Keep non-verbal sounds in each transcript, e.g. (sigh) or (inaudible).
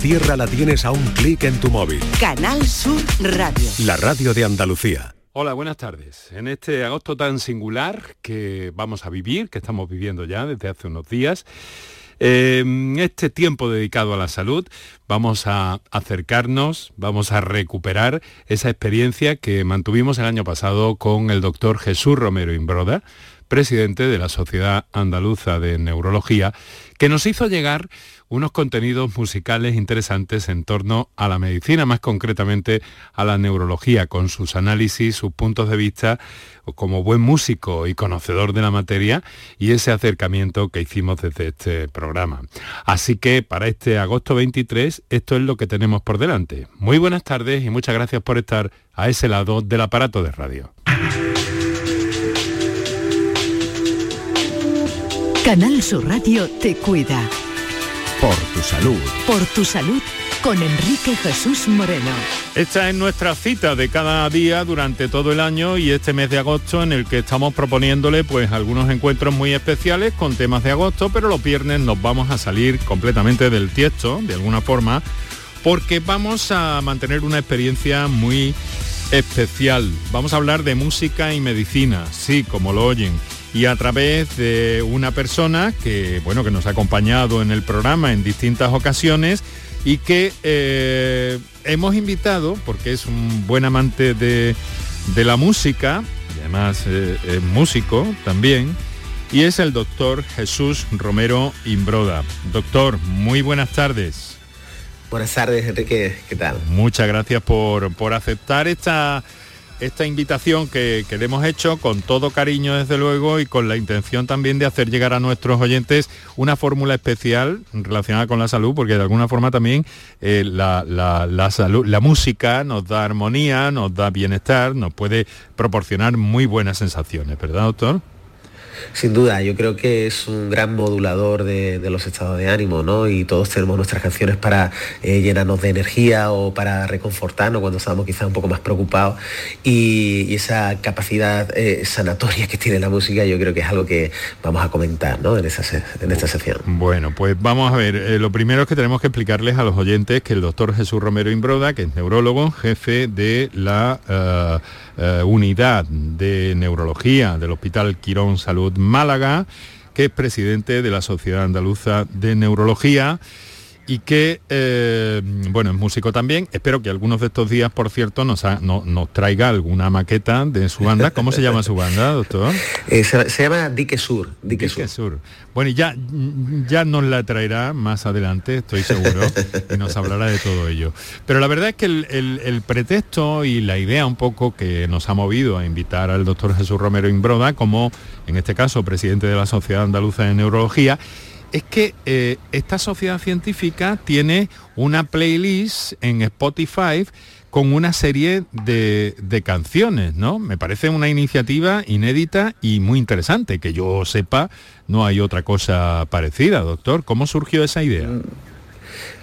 tierra la tienes a un clic en tu móvil. Canal Sur Radio. La radio de Andalucía. Hola, buenas tardes. En este agosto tan singular que vamos a vivir, que estamos viviendo ya desde hace unos días, en este tiempo dedicado a la salud vamos a acercarnos, vamos a recuperar esa experiencia que mantuvimos el año pasado con el doctor Jesús Romero Imbroda, presidente de la Sociedad Andaluza de Neurología, que nos hizo llegar unos contenidos musicales interesantes en torno a la medicina, más concretamente a la neurología, con sus análisis, sus puntos de vista, como buen músico y conocedor de la materia, y ese acercamiento que hicimos desde este programa. Así que para este agosto 23, esto es lo que tenemos por delante. Muy buenas tardes y muchas gracias por estar a ese lado del aparato de radio. Canal Sur Radio te cuida. Por tu salud. Por tu salud con Enrique Jesús Moreno. Esta es nuestra cita de cada día durante todo el año y este mes de agosto en el que estamos proponiéndole pues algunos encuentros muy especiales con temas de agosto, pero los viernes nos vamos a salir completamente del tiesto, de alguna forma, porque vamos a mantener una experiencia muy especial. Vamos a hablar de música y medicina, sí, como lo oyen y a través de una persona que, bueno, que nos ha acompañado en el programa en distintas ocasiones y que eh, hemos invitado, porque es un buen amante de, la música, y además eh, es músico también, y es el doctor Jesús Romero Imbroda. Doctor, muy buenas tardes. Buenas tardes, Enrique, ¿qué tal? Muchas gracias por, por aceptar esta esta invitación que, le hemos hecho con todo cariño desde luego y con la intención también de hacer llegar a nuestros oyentes una fórmula especial relacionada con la salud, porque de alguna forma también eh, la, la, salud, la música nos da armonía, nos da bienestar, nos puede proporcionar muy buenas sensaciones, ¿verdad, doctor? Sin duda, yo creo que es un gran modulador de, los estados de ánimo, ¿no? Y todos tenemos nuestras canciones para eh, llenarnos de energía o para reconfortarnos cuando estamos quizás un poco más preocupados. Y, esa capacidad eh, sanatoria que tiene la música, yo creo que es algo que vamos a comentar, ¿no? En, esta sección. Bueno, pues vamos a ver. Eh, lo primero es que tenemos que explicarles a los oyentes que el doctor Jesús Romero Imbroda, que es neurólogo, jefe de la unidad de neurología del Hospital Quirón Salud Málaga, que es presidente de la Sociedad Andaluza de Neurología y que, eh, bueno, es músico también. Espero que algunos de estos días, por cierto, nos, nos traiga alguna maqueta de su banda. ¿Cómo se llama su banda, doctor? (laughs) Eh, se, llama Dique Sur. Dique, Sur. Bueno, y ya, ya nos la traerá más adelante, estoy seguro, y nos hablará de todo ello. Pero la verdad es que el, pretexto y la idea un poco que nos ha movido a invitar al doctor Jesús Romero Imbroda, como en este caso presidente de la Sociedad Andaluza de Neurología, es que eh, esta sociedad científica tiene una playlist en Spotify con una serie de, de, canciones, ¿no? Me parece una iniciativa inédita y muy interesante. Que yo sepa, no hay otra cosa parecida, doctor. ¿Cómo surgió esa idea? Mm,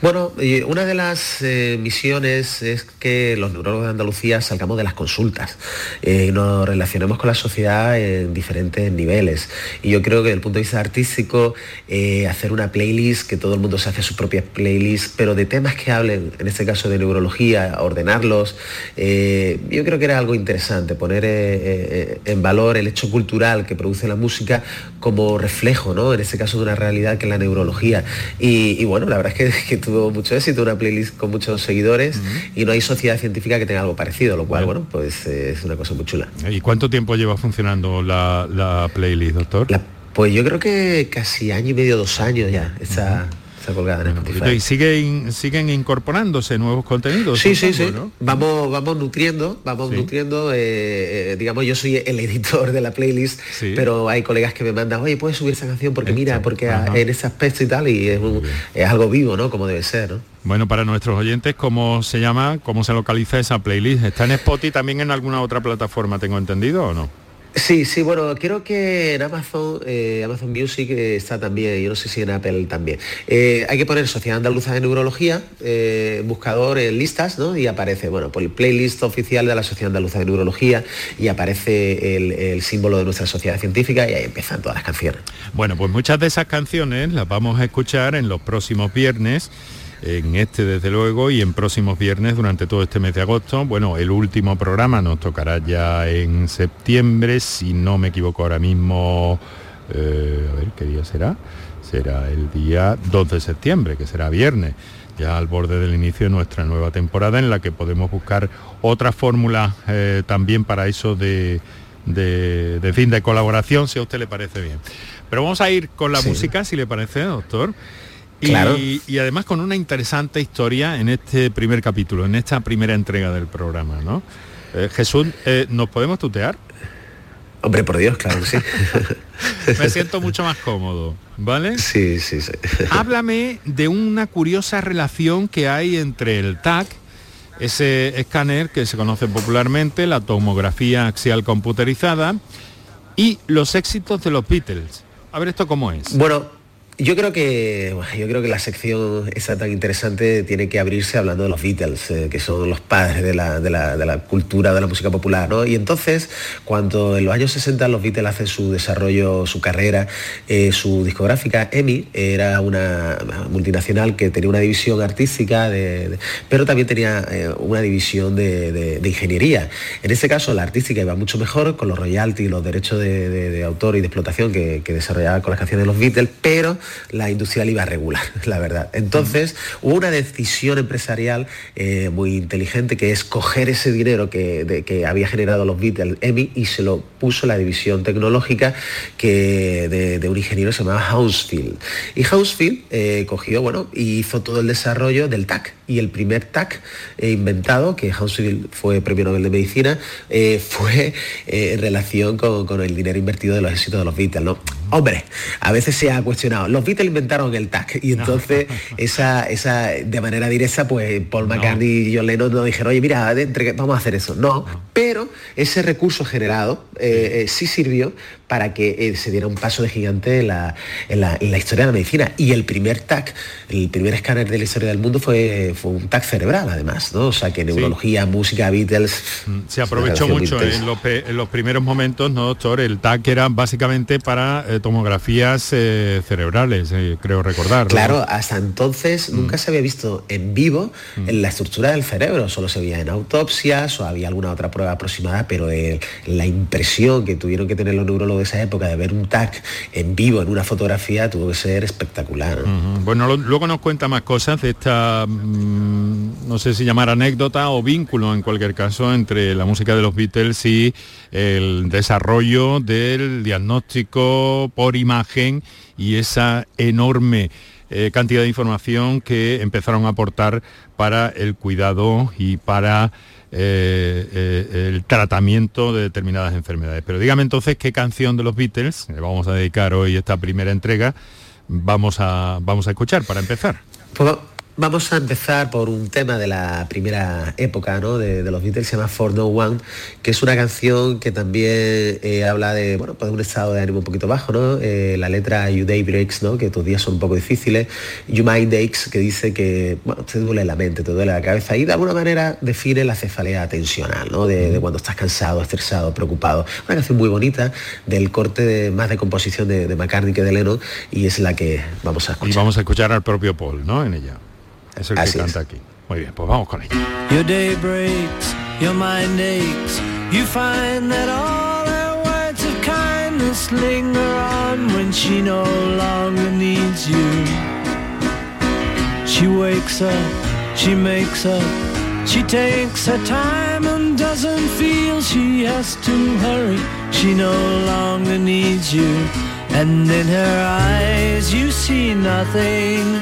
bueno, una de las eh, misiones es que los neurólogos de Andalucía salgamos de las consultas eh, y nos relacionemos con la sociedad en diferentes niveles. Y yo creo que desde el punto de vista artístico, eh, hacer una playlist, que todo el mundo se hace su propia playlist, pero de temas que hablen, en este caso de neurología, ordenarlos, yo creo que era algo interesante, poner en valor el hecho cultural que produce la música como reflejo, ¿no? En este caso de una realidad que es la neurología. Y, bueno, la verdad es que que tuvo mucho éxito, una playlist con muchos seguidores y no hay sociedad científica que tenga algo parecido, lo cual, bueno, pues eh, es una cosa muy chula. ¿Y cuánto tiempo lleva funcionando la, playlist, doctor? pues yo creo que casi año y medio, dos años ya. Está, colgada en Spotify. ¿Y siguen, siguen incorporándose nuevos contenidos? Sí, sí, sí. Vamos, vamos nutriendo, vamos nutriendo. Eh, eh, digamos, yo soy el editor de la playlist, pero hay colegas que me mandan, oye, puedes subir esa canción porque mira, porque en ese aspecto y tal, y es, algo vivo, ¿no? Como debe ser, ¿no? Bueno, para nuestros oyentes, ¿cómo se llama, cómo se localiza esa playlist? ¿Está en Spotify también en alguna otra plataforma, tengo entendido o no? Sí, sí, bueno, creo que en Amazon, eh, Amazon Music eh, está también, yo no sé si en Apple también. Eh, hay que poner Sociedad Andaluza de Neurología, buscador listas, ¿no? Y aparece, bueno, por el playlist oficial de la Sociedad Andaluza de Neurología y aparece el, símbolo de nuestra sociedad científica y ahí empiezan todas las canciones. Bueno, pues muchas de esas canciones las vamos a escuchar en los próximos viernes en este desde luego y en próximos viernes durante todo este mes de agosto. Bueno, el último programa nos tocará ya en septiembre, si no me equivoco ahora mismo, eh, a ver qué día será, será el día 2 de septiembre, que será viernes ya al borde del inicio de nuestra nueva temporada en la que podemos buscar otra fórmula eh, también para eso de, de, fin de colaboración, si a usted le parece bien. Pero vamos a ir con la música, si le parece, doctor. Y, y, además con una interesante historia en este primer capítulo, en esta primera entrega del programa, ¿no? Eh, Jesús, eh, ¿nos podemos tutear? Hombre, por Dios, claro que sí. (laughs) Me siento mucho más cómodo, ¿vale? Sí, sí, sí. Háblame de una curiosa relación que hay entre el TAC, ese escáner que se conoce popularmente, la tomografía axial computerizada, y los éxitos de los Beatles. A ver esto cómo es. Bueno, yo creo que yo creo que la sección esa tan interesante tiene que abrirse hablando de los Beatles, eh, que son los padres de la, cultura de la música popular, Y entonces, cuando en los años 60 los Beatles hacen su desarrollo, su carrera, eh, su discográfica, EMI, era una multinacional que tenía una división artística, pero también tenía eh, una división de, ingeniería. En este caso, la artística iba mucho mejor con los royalties, los derechos de, autor y de explotación que, que desarrollaba con las canciones de los Beatles, pero la industrial iba regular, (laughs) la verdad. Entonces hubo una decisión empresarial eh, muy inteligente que es coger ese dinero que, que había generado los Beatles, EMI, y se lo puso la división tecnológica que de, un ingeniero que se llamaba Housefield. Y Housefield eh, cogió, bueno, y hizo todo el desarrollo del TAC. Y el primer TAC eh, inventado, que Housefield fue premio Nobel de Medicina, fue en relación con, con, el dinero invertido de los éxitos de los Beatles. ¿no? Hombre, a veces se ha cuestionado. Los Beatles inventaron el TAC y entonces (laughs) esa, esa, de manera directa, pues Paul McCartney y John Lennon nos dijeron, oye, mira, vamos a hacer eso. No, pero ese recurso generado eh, eh, sí sirvió para que eh, se diera un paso de gigante en la, historia de la medicina. Y el primer TAC, el primer escáner de la historia del mundo fue, fue un TAC cerebral, además, ¿no? O sea, que neurología, música, Beatles... Mm, se aprovechó mucho en los, primeros momentos, ¿no, doctor? El TAC era básicamente para tomografías cerebrales, creo recordar. Claro, hasta entonces mm. nunca se había visto en vivo mm. en la estructura del cerebro, solo se veía en autopsias o había alguna otra prueba aproximada, pero la impresión que tuvieron que tener los neurólogos de esa época de ver un TAC en vivo en una fotografía tuvo que ser espectacular. Bueno, luego nos cuenta más cosas de esta, mm, no sé si llamar anécdota o vínculo en cualquier caso entre la música de los Beatles y el desarrollo del diagnóstico por imagen y esa enorme eh, cantidad de información que empezaron a aportar para el cuidado y para eh, eh, el tratamiento de determinadas enfermedades. Pero dígame entonces qué canción de los Beatles, le vamos a dedicar hoy esta primera entrega, vamos a, vamos a escuchar para empezar. Vamos a empezar por un tema de la primera época ¿no? de, los Beatles, se llama For No One, que es una canción que también eh, habla de, bueno, pues un estado de ánimo un poquito bajo, ¿no? Eh, la letra You Day Breaks, ¿no? que tus días son un poco difíciles, You Mind Aches, que dice que bueno, te duele la mente, te duele la cabeza, y de alguna manera define la cefalea tensional, ¿no? de, cuando estás cansado, estresado, preocupado. Una canción muy bonita del corte de, más de composición de, de McCartney que de Lennon, y es la que vamos a escuchar. Y vamos a escuchar al propio Paul, ¿no? En ella. Es el Así que canta es. aquí. Muy bien, pues vamos con ella. Your day breaks, your mind aches. You find that all her words of kindness linger on when she no longer needs you. She wakes up, she makes up, she takes her time and doesn't feel she has to hurry. She no longer needs you. And in her eyes you see nothing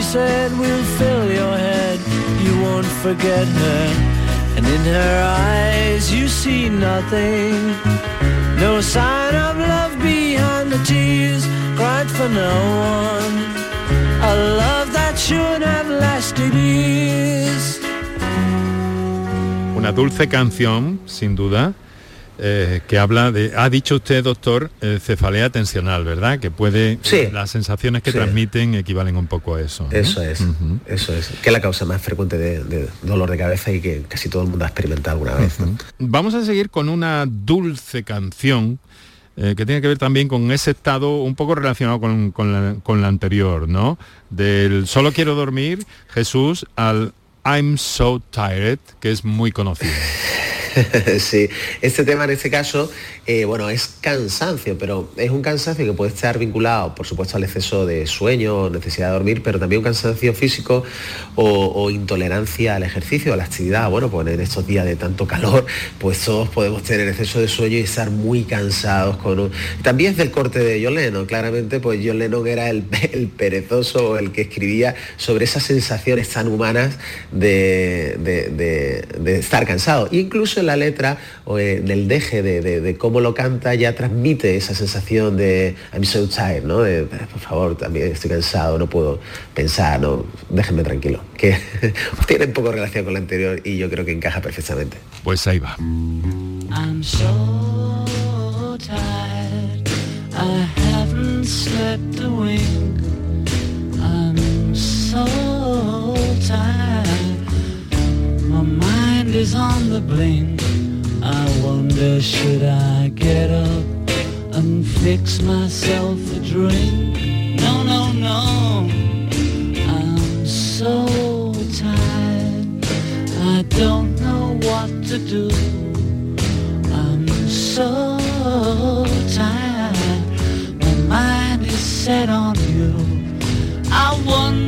she said will fill your head. You won't forget her, and in her eyes you see nothing. No sign of love behind the tears cried for no one. A love that should have lasted years. Una dulce canción, sin duda, eh, que habla de, ha dicho usted, doctor, eh, cefalea tensional, ¿verdad? Que puede, Sí. las sensaciones que Sí. transmiten equivalen un poco a eso. ¿no? Eso es, eso es. Que es la causa más frecuente de, de dolor de cabeza y que casi todo el mundo ha experimentado alguna vez. ¿no? Vamos a seguir con una dulce canción eh, que tiene que ver también con ese estado un poco relacionado con, con la, con la anterior, ¿no? Del solo quiero dormir, Jesús, al I'm so tired, que es muy conocido. (laughs) (laughs) sí, este tema en este caso, eh, bueno, es cansancio, pero es un cansancio que puede estar vinculado, por supuesto, al exceso de sueño necesidad de dormir, pero también un cansancio físico o, o intolerancia al ejercicio, a la actividad. Bueno, pues en estos días de tanto calor, pues todos podemos tener exceso de sueño y estar muy cansados con un... También es del corte de John Lennon, claramente, pues John Lennon era el, (laughs) el perezoso, el que escribía sobre esas sensaciones tan humanas de, de- de- de estar cansado. Incluso en la letra o en el deje de, de- de cómo lo canta ya transmite esa sensación de I'm so tired, ¿no? De, por favor, también estoy cansado, no puedo pensar, no, déjenme tranquilo. Que (laughs) tiene un poco relación con la anterior y yo creo que encaja perfectamente. Pues ahí va. I'm so tired. I haven't slept a wink. I'm so tired. Is on the blink. I wonder should I get up and fix myself a drink? No, no, no. I'm so tired. I don't know what to do. I'm so tired. My mind is set on you. I wonder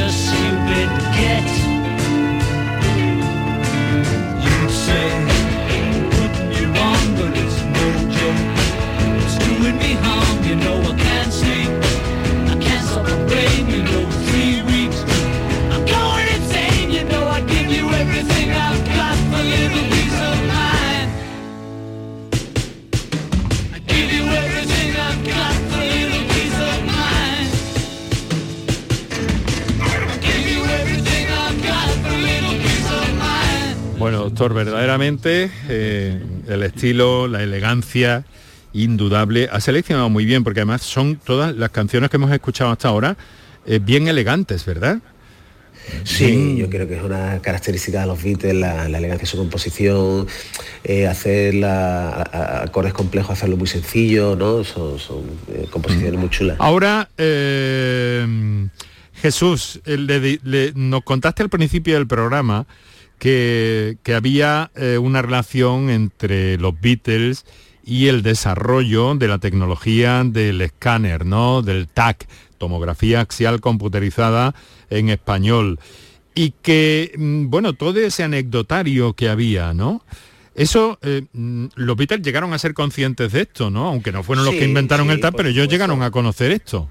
a stupid get. You'd say, putting you on, but it's no joke. It's doing me harm, you know I verdaderamente eh, el estilo, la elegancia, indudable. Ha seleccionado muy bien, porque además son todas las canciones que hemos escuchado hasta ahora eh, bien elegantes, ¿verdad? Sí, yo creo que es una característica de los Beatles, la, la elegancia de su composición, eh, hacer la- a- a- acordes complejos, hacerlo muy sencillo, ¿no? Son, son, eh, composiciones muy chulas. Ahora, Jesús, le di- le- nos contaste al principio del programa que, que había eh, una relación entre los Beatles y el desarrollo de la tecnología del escáner, ¿no? Del TAC, tomografía axial computerizada en español. Y que, mm, bueno, todo ese anecdotario que había, ¿no? Eso, eh, mm, los Beatles llegaron a ser conscientes de esto, ¿no? Aunque no fueron los que inventaron sí, el TAC, pero ellos supuesto. llegaron a conocer esto.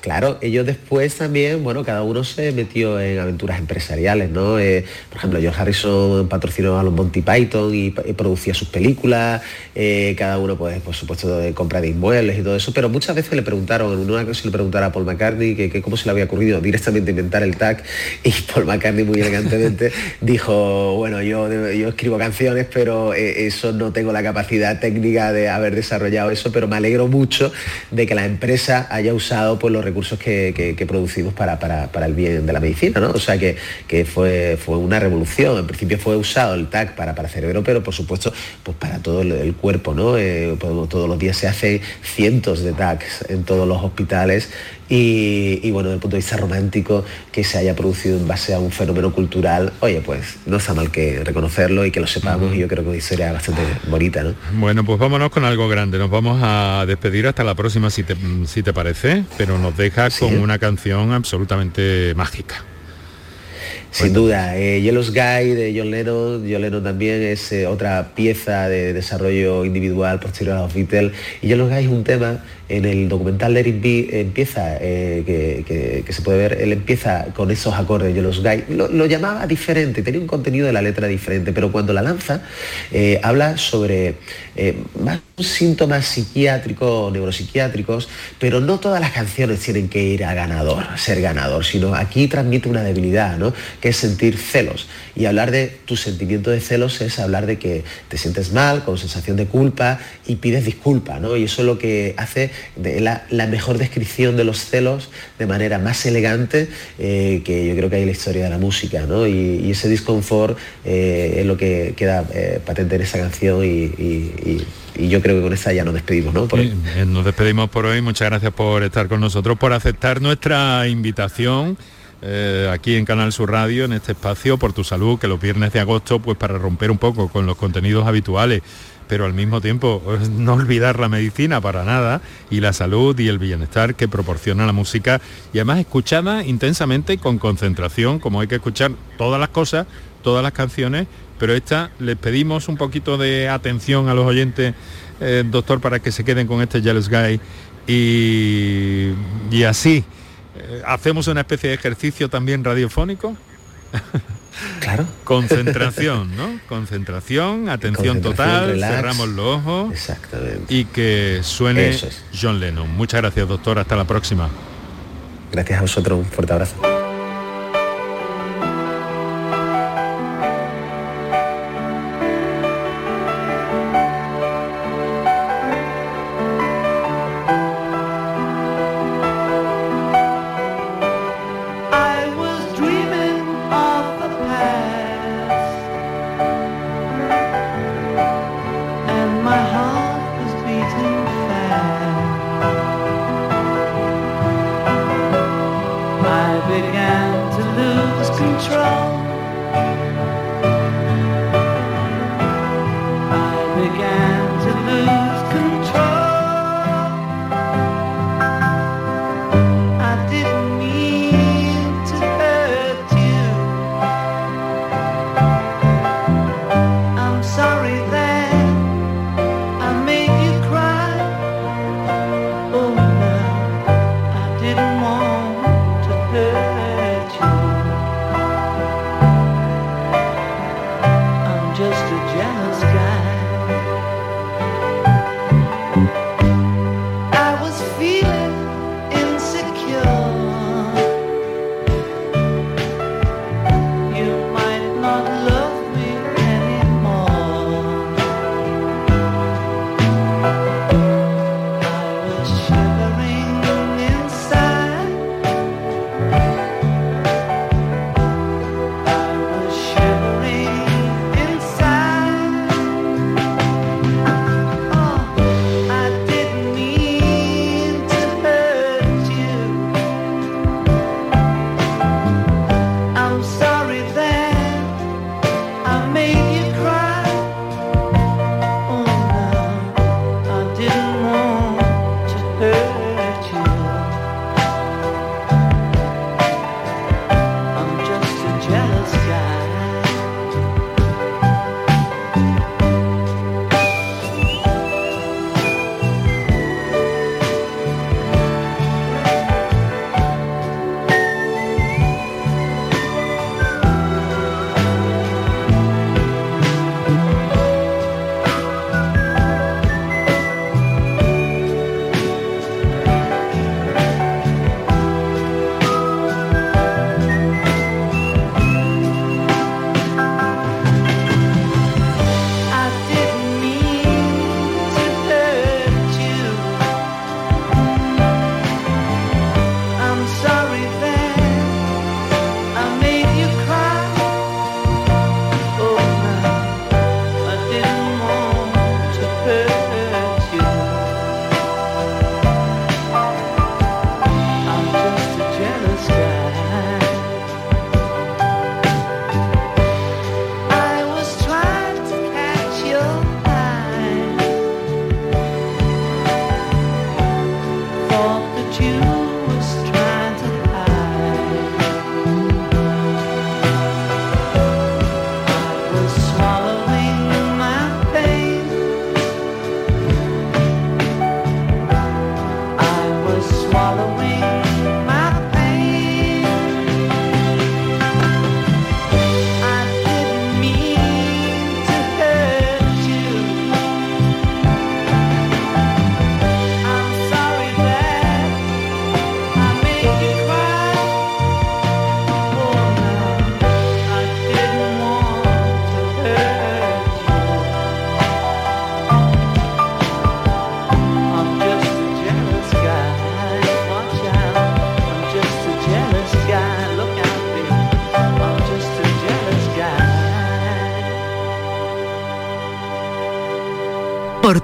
Claro, ellos después también, bueno, cada uno se metió en aventuras empresariales, ¿no? Eh, por ejemplo, George Harrison patrocinó a los Monty Python y, producía sus películas, eh, cada uno, pues, por supuesto, de compra de inmuebles y todo eso, pero muchas veces le preguntaron, en una ocasión le preguntaron a Paul McCartney que, cómo se le había ocurrido directamente inventar el tag y (laughs) Paul McCartney muy elegantemente (laughs) dijo, bueno, yo, yo escribo canciones, pero eh, eso no tengo la capacidad técnica de haber desarrollado eso, pero me alegro mucho de que la empresa haya usado pues, los recursos que, producimos para, el bien de la medicina, ¿no? O sea que, fue, una revolución. En principio fue usado el TAC para, para cerebro, pero por supuesto pues para todo el, cuerpo, ¿no? Eh, todos los días se hacen cientos de TACs en todos los hospitales y, bueno, desde el punto de vista romántico, que se haya producido en base a un fenómeno cultural, oye, pues no está mal que reconocerlo y que lo sepamos y yo creo que una historia bastante bonita, ¿no? Bueno, pues vámonos con algo grande, nos vamos a despedir hasta la próxima si te, si te parece, pero nos deja con una canción absolutamente mágica. Sin duda, eh, Yellow Sky de John Lennon, John Lennon también es eh, otra pieza de desarrollo individual posterior a los Beatles y Yellow Sky es un tema en el documental Let It Be empieza, eh, que, se puede ver, él empieza con esos acordes de los guys, lo, llamaba diferente, tenía un contenido de la letra diferente, pero cuando la lanza eh, habla sobre eh, más síntomas psiquiátricos, neuropsiquiátricos, pero no todas las canciones tienen que ir a ganador, ser ganador, sino aquí transmite una debilidad, ¿no? que es sentir celos. Y hablar de tu sentimiento de celos es hablar de que te sientes mal, con sensación de culpa y pides disculpa, ¿no? Y eso es lo que hace de la, mejor descripción de los celos de manera más elegante eh, que yo creo que hay en la historia de la música, ¿no? Y, ese disconfort eh, es lo que queda eh, patente en esa canción y, yo creo que con esa ya nos despedimos, ¿no? nos despedimos por hoy, muchas gracias por estar con nosotros, por aceptar nuestra invitación. aquí en Canal Sur Radio, en este espacio, por tu salud, que los viernes de agosto, pues para romper un poco con los contenidos habituales pero al mismo tiempo no olvidar la medicina para nada y la salud y el bienestar que proporciona la música y además escuchada intensamente y con concentración, como hay que escuchar todas las cosas, todas las canciones, pero esta les pedimos un poquito de atención a los oyentes, eh, doctor, para que se queden con este Jealous Guy y, y así. Eh, hacemos una especie de ejercicio también radiofónico. (laughs) Claro. Concentración, ¿no? Concentración, atención total, cerramos los ojos. Exactamente. Y que suene John Lennon. Muchas gracias, doctor. Hasta la próxima. Gracias a vosotros. Un fuerte abrazo.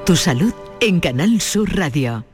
Tu salud en Canal Sur Radio.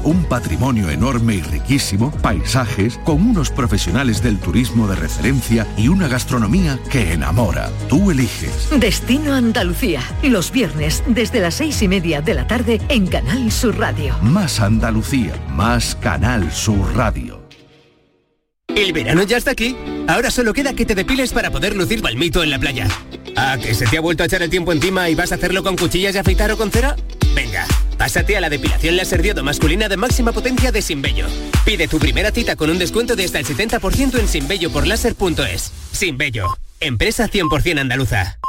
un patrimonio enorme y riquísimo, paisajes, con unos profesionales del turismo de referencia y una gastronomía que enamora. Tú eliges. Destino Andalucía. Los viernes desde las seis y media de la tarde en Canal Sur Radio. Más Andalucía, más Canal Sur Radio. El verano ya está aquí. Ahora solo queda que te depiles para poder lucir palmito en la playa. ¿Ah, que se te ha vuelto a echar el tiempo encima y vas a hacerlo con cuchillas de afeitar o con cera? Venga, pásate a la depilación láser diodo masculina de máxima potencia de Sinbello. Pide tu primera cita con un descuento de hasta el 70% en sinbelloporláser.es. Sinbello, empresa 100% andaluza.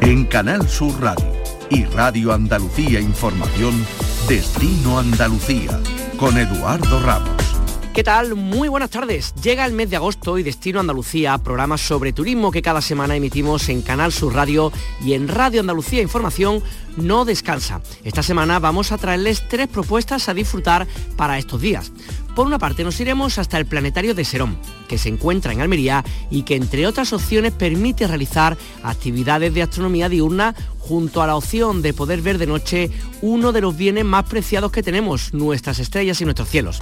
En Canal Sur Radio y Radio Andalucía Información, Destino Andalucía, con Eduardo Ramos. ¿Qué tal? Muy buenas tardes. Llega el mes de agosto y Destino Andalucía, programa sobre turismo que cada semana emitimos en Canal Sur Radio y en Radio Andalucía Información no descansa. Esta semana vamos a traerles tres propuestas a disfrutar para estos días. Por una parte nos iremos hasta el Planetario de Serón, que se encuentra en Almería y que entre otras opciones permite realizar actividades de astronomía diurna junto a la opción de poder ver de noche uno de los bienes más preciados que tenemos, nuestras estrellas y nuestros cielos.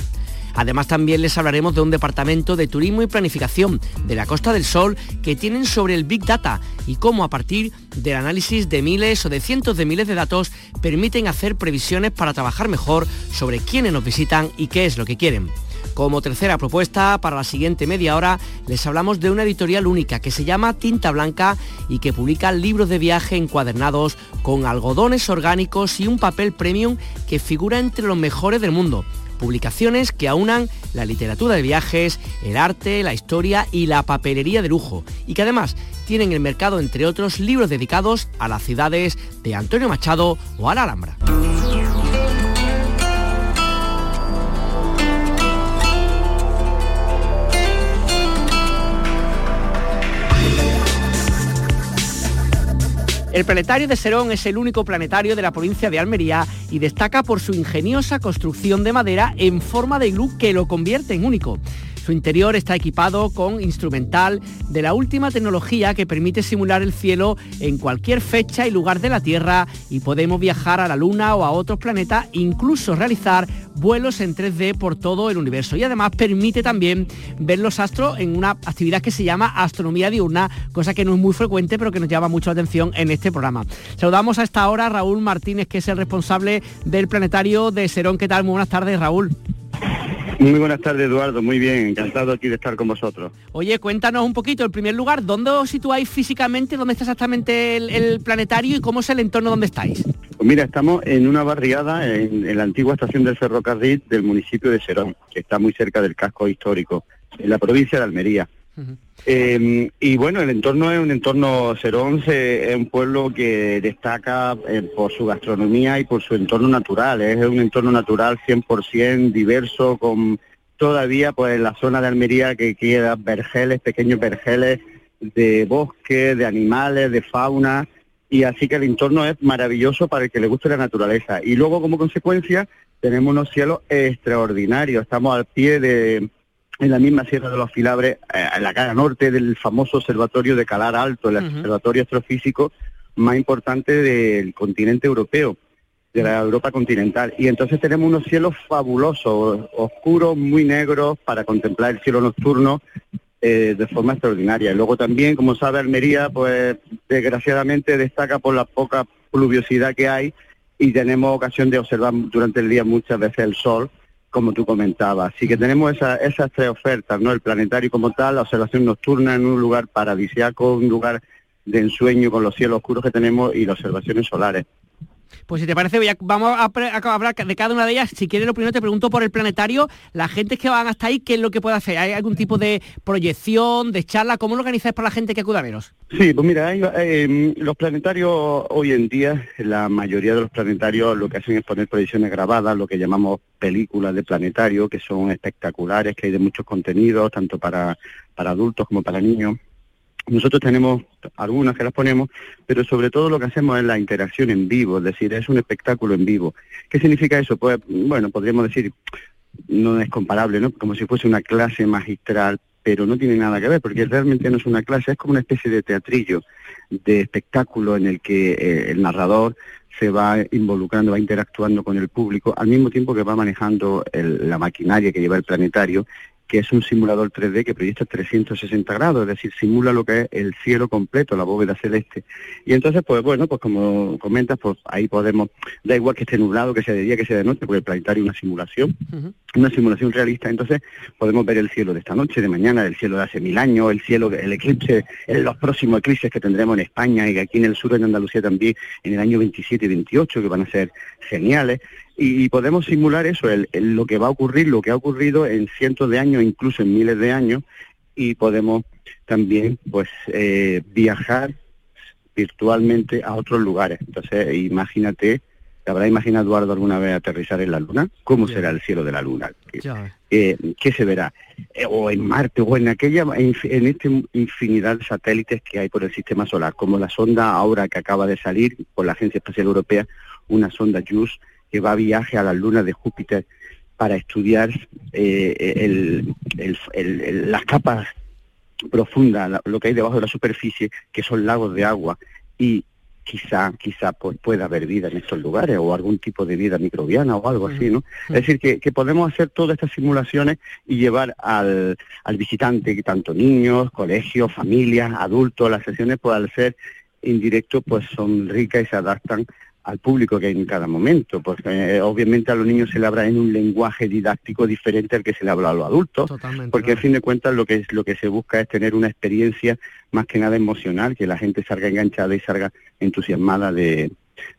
Además también les hablaremos de un departamento de turismo y planificación de la Costa del Sol que tienen sobre el Big Data y cómo a partir del análisis de miles o de cientos de miles de datos permiten hacer previsiones para trabajar mejor sobre quiénes nos visitan y qué es lo que quieren. Como tercera propuesta, para la siguiente media hora, les hablamos de una editorial única que se llama Tinta Blanca y que publica libros de viaje encuadernados con algodones orgánicos y un papel premium que figura entre los mejores del mundo publicaciones que aunan la literatura de viajes, el arte, la historia y la papelería de lujo, y que además tienen en el mercado, entre otros, libros dedicados a las ciudades de Antonio Machado o a la Alhambra. El planetario de Serón es el único planetario de la provincia de Almería y destaca por su ingeniosa construcción de madera en forma de iglú que lo convierte en único. Su interior está equipado con instrumental de la última tecnología que permite simular el cielo en cualquier fecha y lugar de la Tierra y podemos viajar a la Luna o a otros planetas, incluso realizar vuelos en 3D por todo el universo. Y además permite también ver los astros en una actividad que se llama astronomía diurna, cosa que no es muy frecuente pero que nos llama mucho la atención en este programa. Saludamos a esta hora a Raúl Martínez, que es el responsable del planetario de Serón. ¿Qué tal? Muy buenas tardes, Raúl. Muy buenas tardes, Eduardo. Muy bien, encantado aquí de estar con vosotros. Oye, cuéntanos un poquito, en primer lugar, ¿dónde os situáis físicamente? ¿Dónde está exactamente el, planetario y cómo es el entorno donde estáis? Pues mira, estamos en una barriada en, la antigua estación del ferrocarril del municipio de Serón, que está muy cerca del casco histórico, en la provincia de Almería. Em, y bueno, el entorno es un entorno, Serón es un pueblo que destaca eh, por su gastronomía y por su entorno natural. Es un entorno natural 100% diverso, con todavía pues en la zona de Almería que queda vergeles, pequeños vergeles de bosque, de animales, de fauna. Y así que el entorno es maravilloso para el que le guste la naturaleza. Y luego como consecuencia tenemos unos cielos extraordinarios. Estamos al pie de en la misma Sierra de los Filabres, eh, en la cara norte del famoso observatorio de Calar Alto, el observatorio astrofísico más importante del continente europeo, de la Europa continental. Y entonces tenemos unos cielos fabulosos, oscuros, muy negros, para contemplar el cielo nocturno eh, de forma extraordinaria. Y luego también, como sabe Almería, pues desgraciadamente destaca por la poca pluviosidad que hay y tenemos ocasión de observar durante el día muchas veces el sol como tú comentabas. Así que tenemos esas tres ofertas, ¿no? El planetario como tal, la observación nocturna en un lugar paradisiaco, un lugar de ensueño con los cielos oscuros que tenemos y las observaciones solares. Pues si te parece, vamos a, hablar de cada una de ellas. Si quieres, lo primero te pregunto por el planetario. La gente que van hasta ahí, ¿qué es lo que puede hacer? ¿Hay algún tipo de proyección, de charla? ¿Cómo lo organizáis para la gente que acuda a veros? Sí, pues mira, em, los planetarios hoy en día, la mayoría de los planetarios lo que hacen es poner proyecciones grabadas, lo que llamamos películas de planetario, que son espectaculares, que hay de muchos contenidos, tanto para, para adultos como para niños. Nosotros tenemos algunas que las ponemos, pero sobre todo lo que hacemos es la interacción en vivo, es decir, es un espectáculo en vivo. ¿Qué significa eso? Pues, bueno, podríamos decir, no es comparable, ¿no? Como si fuese una clase magistral, pero no tiene nada que ver, porque realmente no es una clase, es como una especie de teatrillo, de espectáculo en el que eh, el narrador se va involucrando, va interactuando con el público, al mismo tiempo que va manejando la maquinaria que lleva el planetario que es un simulador 3D que proyecta 360 grados, es decir, simula lo que es el cielo completo, la bóveda celeste. Y entonces, pues bueno, pues como comentas, pues ahí podemos, da igual que esté nublado, que sea de día, que sea de noche, porque el planetario es una simulación, una simulación realista, entonces podemos ver el cielo de esta noche, de mañana, el cielo de hace mil años, el cielo, el eclipse, los próximos eclipses que tendremos en España y aquí en el sur de Andalucía también en el año 27 y 28, que van a ser geniales y, podemos simular eso, lo que va a ocurrir, lo que ha ocurrido en cientos de años, incluso en miles de años, y podemos también pues eh, viajar virtualmente a otros lugares. Entonces, imagínate ¿Te habrá imaginado, Eduardo, alguna vez aterrizar en la Luna? ¿Cómo será el cielo de la Luna? ¿Qué, qué se verá? Eh, o en Marte, o en aquella, en, en esta infinidad de satélites que hay por el sistema solar, como la sonda ahora que acaba de salir por la Agencia Espacial Europea, una sonda JUICE que va a viaje a las lunas de Júpiter para estudiar eh, las capas profundas, lo que hay debajo de la superficie, que son lagos de agua, y quizá, quizá pues, pueda haber vida en estos lugares o algún tipo de vida microbiana o algo así, ¿no? Es decir, que, podemos hacer todas estas simulaciones y llevar al, al visitante, tanto niños, colegios, familias, adultos, las sesiones, pues al ser indirecto, pues son ricas y se adaptan al público que hay en cada momento, porque eh, obviamente a los niños se le habla en un lenguaje didáctico diferente al que se le habla a los adultos, porque al fin de cuentas lo que es, lo que se busca es tener una experiencia más que nada emocional, que la gente salga enganchada y salga entusiasmada de,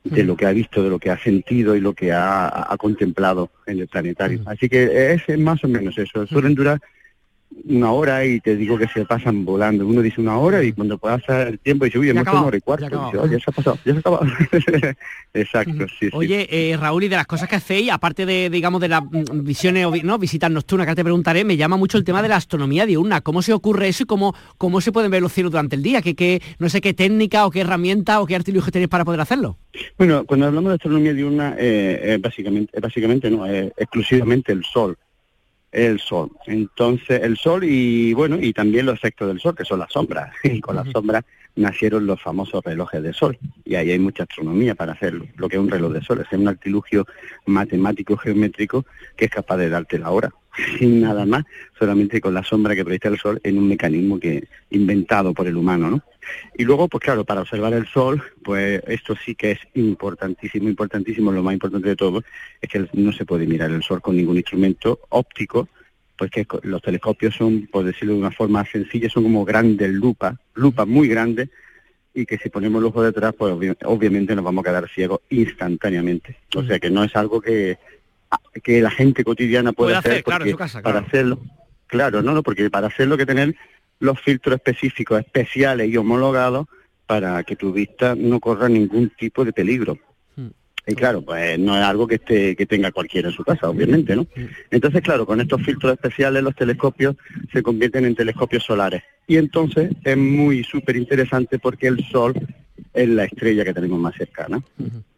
de lo que ha visto, de lo que ha sentido y lo que ha, contemplado en el planetario. Así que es, más o menos eso. Suelen durar una hora y te digo que se pasan volando. Uno dice una hora y cuando pasa el tiempo dice, uy, hemos una hora y cuarto. Ya, se ha pasado, ya se ha acabado. (laughs) Exacto, sí, Oye, Eh, Raúl, y de las cosas que hacéis, aparte de, digamos, de las mm, visiones, ¿no? visitas nocturnas, que te preguntaré, me llama mucho el tema de la astronomía diurna. ¿Cómo se ocurre eso y cómo, cómo se pueden ver los cielos durante el día? ¿Qué, qué, no sé qué técnica o qué herramienta o qué artilugio tenéis para poder hacerlo? Bueno, cuando hablamos de astronomía diurna, eh, básicamente, básicamente no, es exclusivamente el sol el sol. Entonces, el sol y bueno, y también los efectos del sol, que son las sombras. (laughs) Y con las sombras nacieron los famosos relojes de sol. Y ahí hay mucha astronomía para hacer lo que es un reloj de sol. Es un artilugio matemático geométrico que es capaz de darte la hora, (laughs) sin nada más, solamente con la sombra que proyecta el sol en un mecanismo que inventado por el humano, ¿no? Y luego, pues claro, para observar el sol, pues esto sí que es importantísimo, importantísimo, lo más importante de todo es que no se puede mirar el sol con ningún instrumento óptico, pues que los telescopios son, por decirlo de una forma sencilla, son como grandes lupas, lupas muy grandes, y que si ponemos el ojo detrás, pues obviamente nos vamos a quedar ciegos instantáneamente. O sea que no es algo que, que la gente cotidiana puede, hacer, claro, en su casa, para hacerlo. Claro, no, no, porque para hacerlo hay que tener los filtros específicos, especiales y homologados para que tu vista no corra ningún tipo de peligro. Hmm. Y claro, pues no es algo que esté, que tenga cualquiera en su casa, obviamente, ¿no? Hmm. Entonces, claro, con estos filtros especiales los telescopios se convierten en telescopios solares. Y entonces es muy súper interesante porque el Sol es la estrella que tenemos más cercana.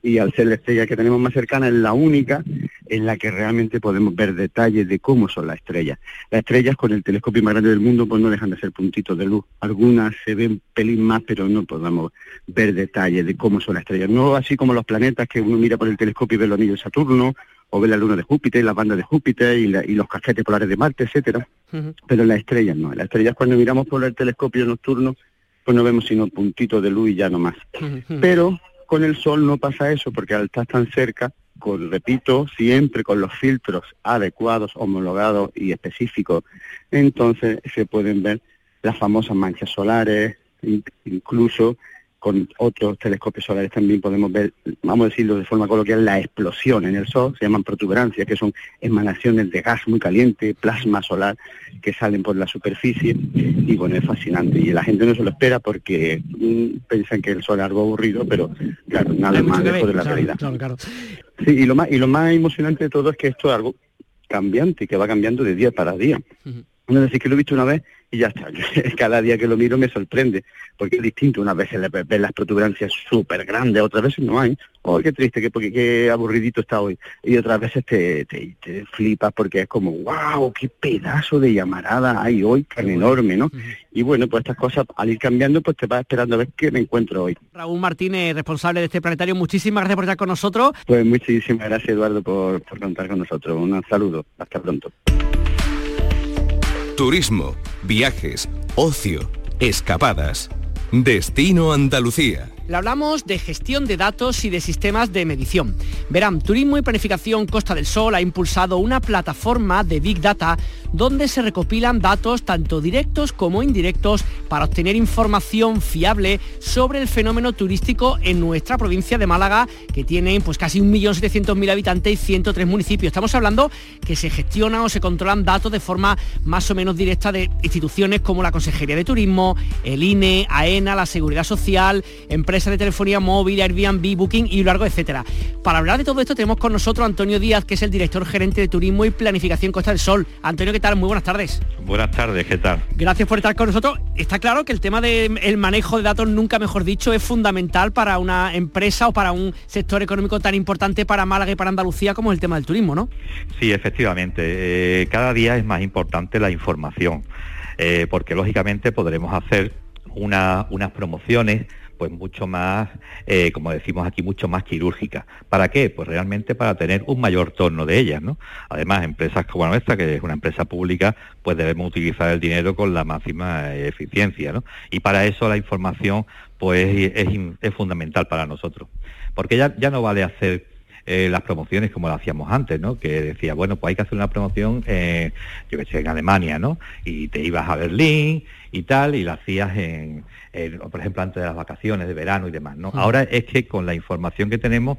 Y al ser la estrella que tenemos más cercana es la única en la que realmente podemos ver detalles de cómo son las estrellas. Las estrellas con el telescopio más grande del mundo pues no dejan de ser puntitos de luz. Algunas se ven pelín más, pero no podemos ver detalles de cómo son las estrellas. No así como los planetas que uno mira por el telescopio y ve los anillos de Saturno, o ve la luna de Júpiter, la banda de Júpiter y, los casquetes polares de Marte, etcétera. Pero las estrellas no. Las estrellas cuando miramos por el telescopio nocturno pues no vemos sino puntitos de luz y ya no más. Pero con el sol no pasa eso, porque al estar tan cerca, con, repito, siempre con los filtros adecuados, homologados y específicos, entonces se pueden ver las famosas manchas solares, incluso con otros telescopios solares también podemos ver, vamos a decirlo de forma coloquial, la explosión en el Sol, se llaman protuberancias, que son emanaciones de gas muy caliente, plasma solar, que salen por la superficie, y bueno, es fascinante. Y la gente no se lo espera porque mm, piensan que el Sol es algo aburrido, pero claro, nada más lejos de la realidad. Sí, y lo, más, y lo más emocionante de todo es que esto es algo cambiante, que va cambiando de día para día. Es decir, que lo he visto una vez y ya está. (laughs) Cada día que lo miro me sorprende, porque es distinto. Unas veces ve las protuberancias súper grandes, otras veces no hay. Oh, qué triste, qué, porque, qué aburridito está hoy. Y otras veces te, te, flipas porque es como, wow, qué pedazo de llamarada hay hoy, tan enorme, ¿no? Y bueno, pues estas cosas al ir cambiando, pues te vas esperando a ver qué me encuentro hoy. Raúl Martínez, responsable de este planetario, muchísimas gracias por estar con nosotros. Pues muchísimas gracias, Eduardo, por, por contar con nosotros. Un saludo, hasta pronto. Turismo, viajes, ocio, escapadas. Destino Andalucía. Le hablamos de gestión de datos y de sistemas de medición. Verán, Turismo y Planificación Costa del Sol ha impulsado una plataforma de Big Data donde se recopilan datos tanto directos como indirectos para obtener información fiable sobre el fenómeno turístico en nuestra provincia de Málaga, que tiene pues casi 1.700.000 habitantes y 103 municipios. Estamos hablando que se gestionan o se controlan datos de forma más o menos directa de instituciones como la Consejería de Turismo, el INE, AENA, la Seguridad Social, empresas empresas de telefonía móvil, Airbnb, Booking y largo, etcétera. Para hablar de todo esto tenemos con nosotros a Antonio Díaz, que es el director gerente de Turismo y Planificación Costa del Sol. Antonio, ¿qué tal? Muy buenas tardes. Buenas tardes, ¿qué tal? Gracias por estar con nosotros. Está claro que el tema del manejo de datos, nunca mejor dicho, es fundamental para una empresa o para un sector económico tan importante para Málaga y para Andalucía como es el tema del turismo, ¿no? Sí, efectivamente. Eh, cada día es más importante la información, eh, porque lógicamente podremos hacer unas promociones pues mucho más, eh, como decimos aquí, mucho más quirúrgica. ¿Para qué? Pues realmente para tener un mayor torno de ellas, ¿no? Además, empresas como nuestra, que es una empresa pública, pues debemos utilizar el dinero con la máxima eficiencia, ¿no? Y para eso la información, pues es, fundamental para nosotros. Porque ya, ya no vale hacer eh, las promociones como lo hacíamos antes, ¿no? Que decía, bueno, pues hay que hacer una promoción, eh, yo que sé, en Alemania, ¿no? Y te ibas a Berlín y tal, y la hacías en, por ejemplo, antes de las vacaciones de verano y demás, ¿no? Ahora es que con la información que tenemos,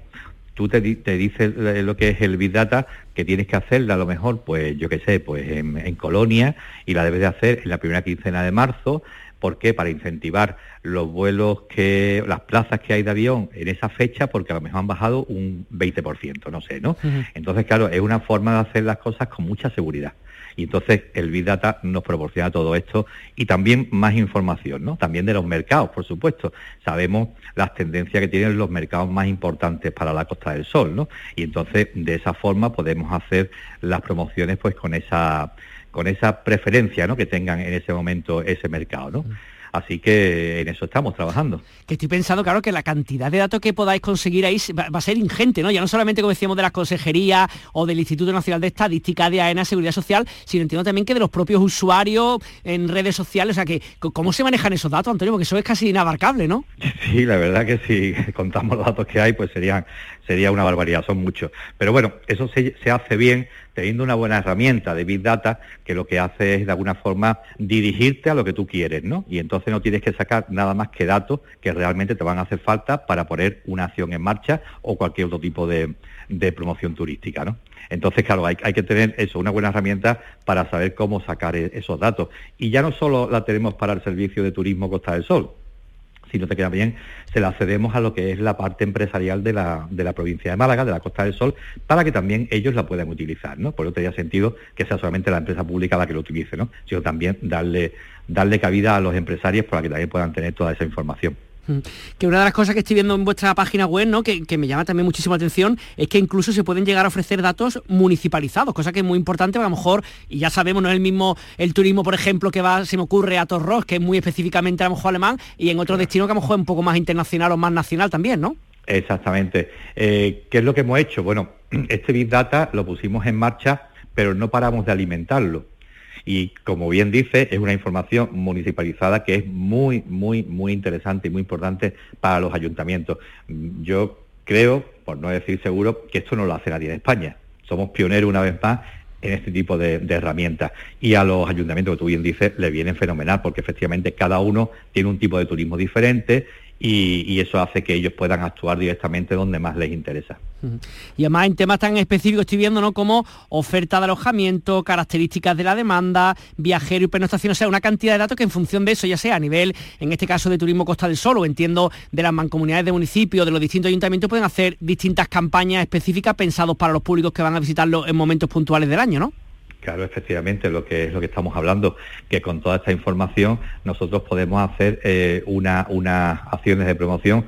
tú te, te dices lo que es el Big Data, que tienes que hacerla a lo mejor, pues yo qué sé, pues en, en, Colonia, y la debes de hacer en la primera quincena de marzo, ¿Por qué? Para incentivar los vuelos que, las plazas que hay de avión en esa fecha, porque a lo mejor han bajado un 20%, no sé, ¿no? Entonces, claro, es una forma de hacer las cosas con mucha seguridad. Y entonces el Big Data nos proporciona todo esto y también más información, ¿no? También de los mercados, por supuesto. Sabemos las tendencias que tienen los mercados más importantes para la Costa del Sol, ¿no? Y entonces de esa forma podemos hacer las promociones pues con esa con esa preferencia ¿no? que tengan en ese momento ese mercado. ¿no? Así que en eso estamos trabajando. Que estoy pensando, claro, que la cantidad de datos que podáis conseguir ahí va, a ser ingente, ¿no? Ya no solamente, como decíamos, de las consejerías o del Instituto Nacional de Estadística, de AENA, Seguridad Social, sino entiendo también que de los propios usuarios en redes sociales. O sea, que ¿cómo se manejan esos datos, Antonio? Porque eso es casi inabarcable, ¿no? (laughs) Sí, la verdad que si contamos los datos que hay, pues serían sería una barbaridad, son muchos. Pero bueno, eso se, hace bien teniendo una buena herramienta de Big Data que lo que hace es de alguna forma dirigirte a lo que tú quieres, ¿no? Y entonces no tienes que sacar nada más que datos que realmente te van a hacer falta para poner una acción en marcha o cualquier otro tipo de, promoción turística, ¿no? Entonces, claro, hay, hay, que tener eso, una buena herramienta para saber cómo sacar e, esos datos. Y ya no solo la tenemos para el servicio de turismo Costa del Sol, si no te queda bien, se la cedemos a lo que es la parte empresarial de la, de la provincia de Málaga, de la Costa del Sol, para que también ellos la puedan utilizar, ¿no? Por eso tenía sentido que sea solamente la empresa pública la que lo utilice, ¿no? Sino también darle, darle cabida a los empresarios para que también puedan tener toda esa información. Mm. Que una de las cosas que estoy viendo en vuestra página web, ¿no? que, me llama también muchísimo la atención, es que incluso se pueden llegar a ofrecer datos municipalizados, cosa que es muy importante, a lo mejor, y ya sabemos, no es el mismo el turismo, por ejemplo, que va, se me ocurre a Torros, que es muy específicamente a lo mejor alemán, y en otro destino que a lo mejor es un poco más internacional o más nacional también, ¿no? Exactamente. Eh, ¿Qué es lo que hemos hecho? Bueno, (clears throat) este Big Data lo pusimos en marcha, pero no paramos de alimentarlo y como bien dice, es una información municipalizada que es muy, muy, muy interesante y muy importante para los ayuntamientos. Yo creo, por no decir seguro, que esto no lo hace nadie en España. Somos pioneros una vez más en este tipo de, herramientas. Y a los ayuntamientos, que tú bien dices, le vienen fenomenal, porque efectivamente cada uno tiene un tipo de turismo diferente y, eso hace que ellos puedan actuar directamente donde más les interesa. Y además en temas tan específicos estoy viendo, ¿no? Como oferta de alojamiento, características de la demanda, viajero y pernoctación, o sea, una cantidad de datos que en función de eso, ya sea a nivel, en este caso de Turismo Costa del Sol, o entiendo de las mancomunidades de municipios, de los distintos ayuntamientos, pueden hacer distintas campañas específicas pensados para los públicos que van a visitarlo en momentos puntuales del año, ¿no? Claro, efectivamente, lo que es lo que estamos hablando, que con toda esta información nosotros podemos hacer eh, unas acciones de promoción